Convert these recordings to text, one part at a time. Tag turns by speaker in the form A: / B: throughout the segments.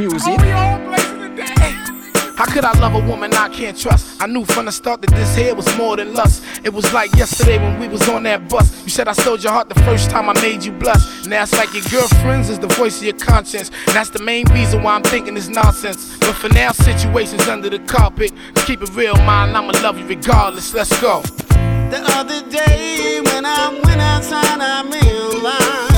A: music.
B: How could I love a woman I can't trust? I knew from the start that this here was more than lust. It was like yesterday when we was on that bus. You said I stole your heart the first time I made you blush. Now it's like your girlfriend's is the voice of your conscience. And that's the main reason why I'm thinking this nonsense. But for now, situations under the carpet. Just keep it real, mind. I'ma love you regardless. Let's go.
C: The other day when I went outside, I realized.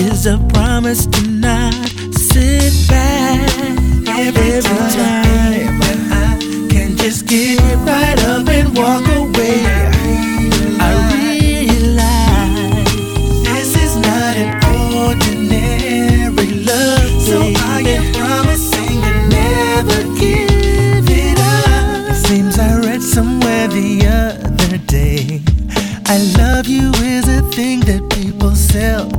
C: is
D: a
E: promise to not sit back every, every time. When I can just get right up and walk away. I realize this is not an ordinary love, so promising to never give it up. It seems I read somewhere the other day. I love you is a thing that people sell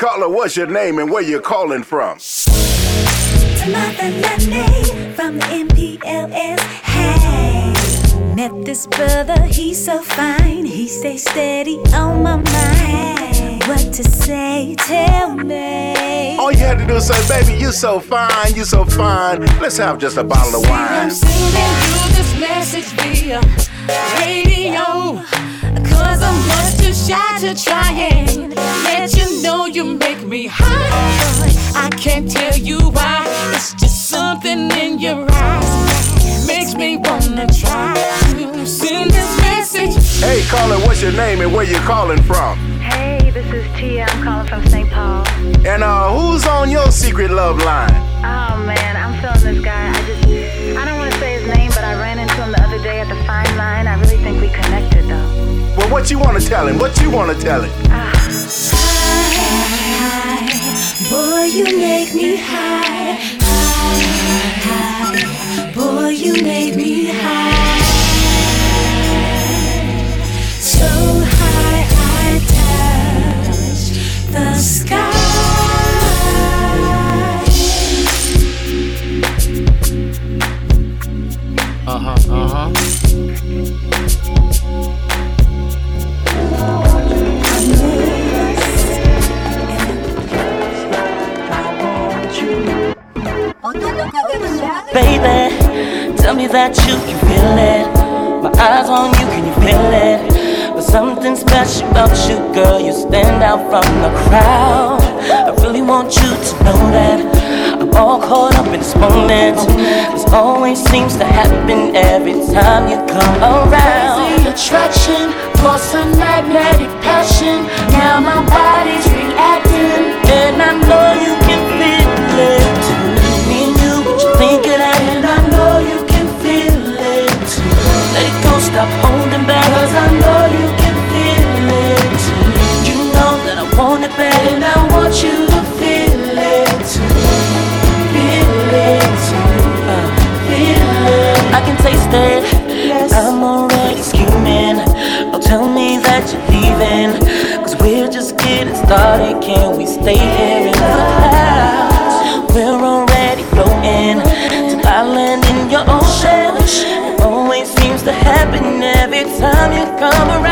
E: caller, what's your name and where you're calling from?
A: to my from the MPLS. Hey, met this brother, he's so fine. He stays steady on my mind. What to say? Tell me.
E: All you had to do is say, baby, you so fine, you so fine. Let's have just a bottle of wine.
F: I'm sending you this message via radio. Cause I'm much too shy to try and let you know you make me hot. I can't tell you why. It's just something in your eyes makes me wanna try to send this message.
E: Hey, caller, what's your name and where you calling from?
G: Hey, this is Tia. I'm calling from St. Paul.
E: And uh, who's on your secret love line?
G: Oh man, I'm feeling this guy.
E: What you want to tell him? What you want to tell him?
A: High, Boy, you make me high. high. Boy, you make me high. So high, I touch the sky.
H: Baby, tell me that you can feel it. My eyes on you, can you feel it? There's something special about you, girl. You stand out from the crowd. I really want you to know that I'm all caught up in this moment. This always seems to happen every time you come around.
F: Crazy attraction, force a magnetic passion. Now my body's reacting,
H: And I know you stop holding back. Cause I know you can feel it too. You know that I want it bad. And I want you to feel it too. Feel it too. Uh, feel it. I can taste it. I'm already scheming. Don't tell me that you're leaving. Cause we're just getting started. Can we stay here time you come around.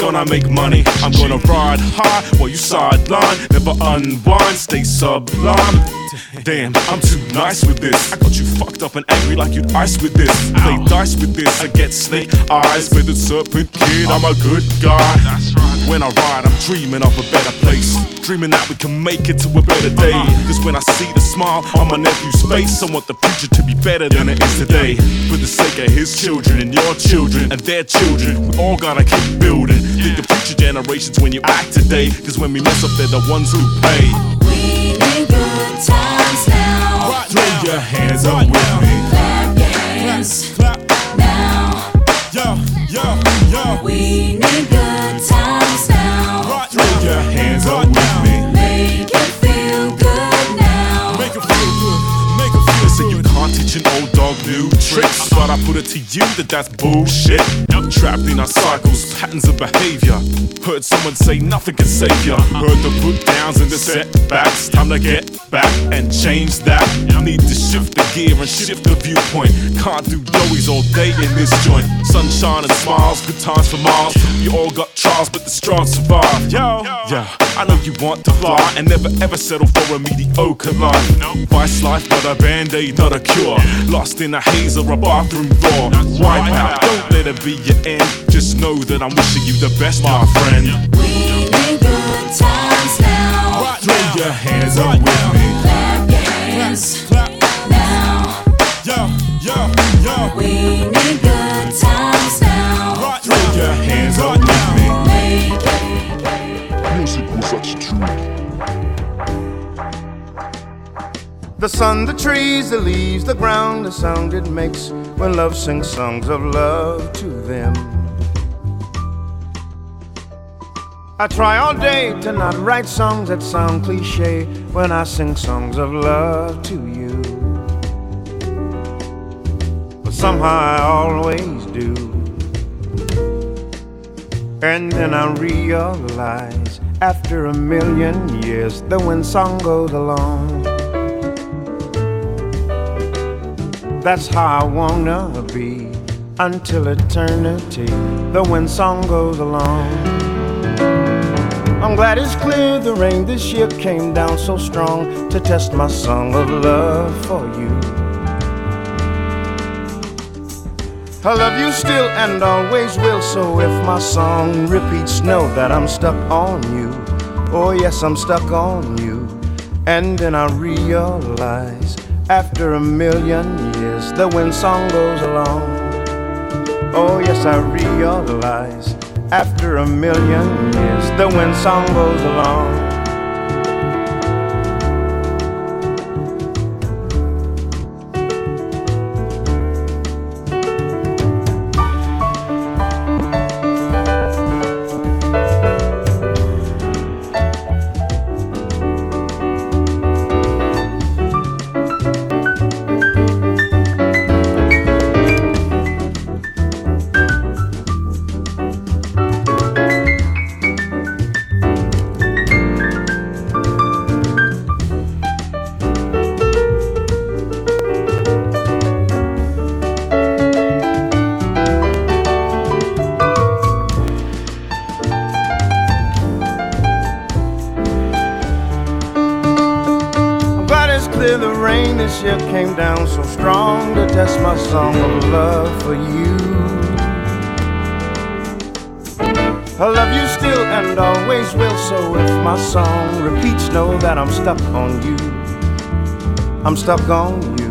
I: Gonna
J: make money. I'm gonna ride high while you sideline. Never unwind, stay sublime. Damn, I'm too nice with this. I got you fucked up and angry like you'd ice with this. Play dice with this, I get snake eyes. Faded serpent kid, I'm a good guy. When I ride, I'm dreaming of a better place. Dreaming that we can make it to a better day. Cause when I see the smile on my nephew's face, I want the future to be better than it is today. For the sake of his children and your children and their children, we all gotta keep building. Think of future generations when you act today. Cause when we mess up, they're the ones who pay.
K: We need good times now.
J: Throw your hands up with me.
K: Clap your hands now.
J: Yo, yo, yo.
K: We need good
J: new tricks, but I put it to you that that's bullshit. Trapped in our cycles, patterns of behavior. Heard someone say nothing can save ya. Heard the put downs and the setbacks. Time to get back and change that. Need to shift the gear and shift the viewpoint. Can't do doughies all day in this joint. Sunshine and smiles, good times for miles. You all got trials, but the strong survive. Yo, yeah, I know you want to fly and never ever settle for a mediocre life. Vice life, but a band aid, not a cure. Lost in a haze or a bathroom door. Wipe out, don't let it be your end. Just know that I'm wishing you the best, my friend.
K: We need good times now.
J: Throw your hands up with me.
K: Clap your hands now.
J: Yo, yo, yo.
K: We need good times now.
J: Throw your hands up with me.
K: Make it
E: Music was such a treat.
L: The sun, the trees, the leaves, the ground, the sound it makes when love sings songs of love to them. I try all day to not write songs that sound cliche when I sing songs of love to you. But somehow I always do. And then I realize after a million years, the wind song goes along. That's how I wanna be until eternity. The wind song goes along. I'm glad it's clear the rain this year came down so strong to test my song of love for you. I love you still and always will, so if my song repeats, know that I'm stuck on you. Oh, yes, I'm stuck on you. And then I realize after a million years, the wind song goes along. Oh, yes, I realize after a million years, the wind song goes along. Year came down so strong to test my song of love for you. I love you still and always will, so if my song repeats, know that I'm stuck on you. I'm stuck on you.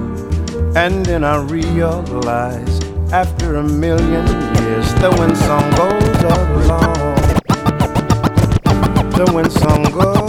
L: And then I realize after a million years, the wind song goes along. The wind song goes.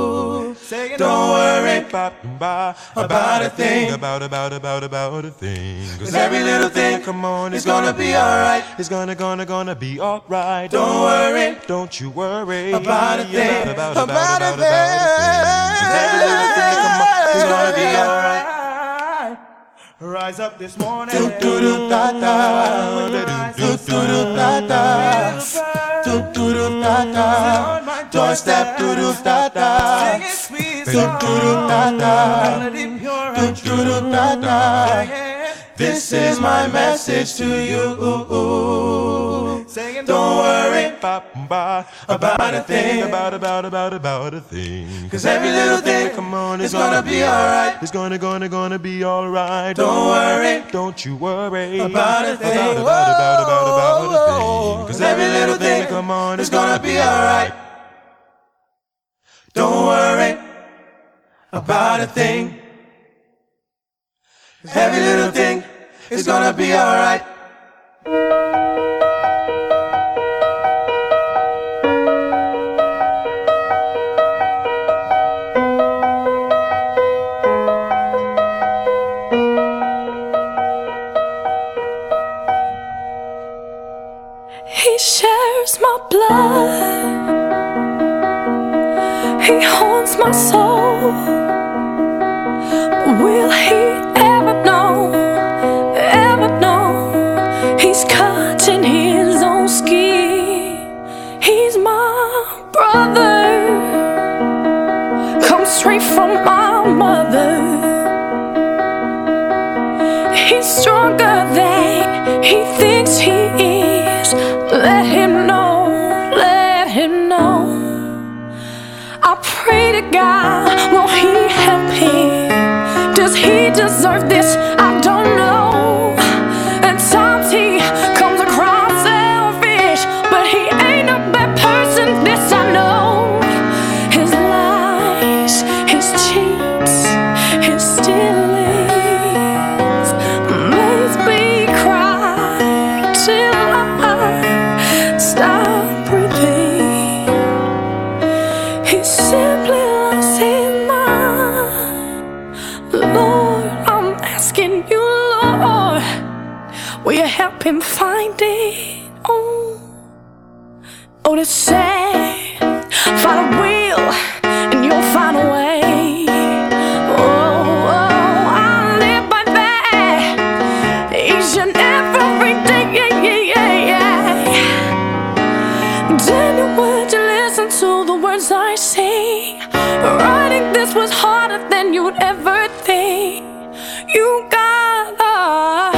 M: Don't worry about a thing,
N: about about about about a thing.
M: cause every little thing,
N: Come on,
M: it's gonna be alright.
N: It's gonna gonna gonna be alright.
M: Don't worry
N: don't you worry
M: about a thing,
N: about
M: about,
N: about
M: a
N: about
M: thing.
N: about
M: Cause every little thing, come on, it's gonna be alright. Rise up this morning. Do do do da da. Do do do da da. Do do do da da. Doorstep do do da da. This is my message to you. Don't worry about a thing.
N: About about about about a thing.
M: Cause every little thing,
N: Come on,
M: it's gonna be alright.
N: It's gonna gonna gonna be alright.
M: Don't worry
N: Don't you worry
M: about a thing.
N: About about about about about a thing.
M: Cause every little thing,
N: come on,
M: it's gonna be alright. Don't worry about a thing. Every little thing is gonna be alright.
O: Deserve this? I don't know. the words I say. Writing this was harder than you'd ever think. You gotta.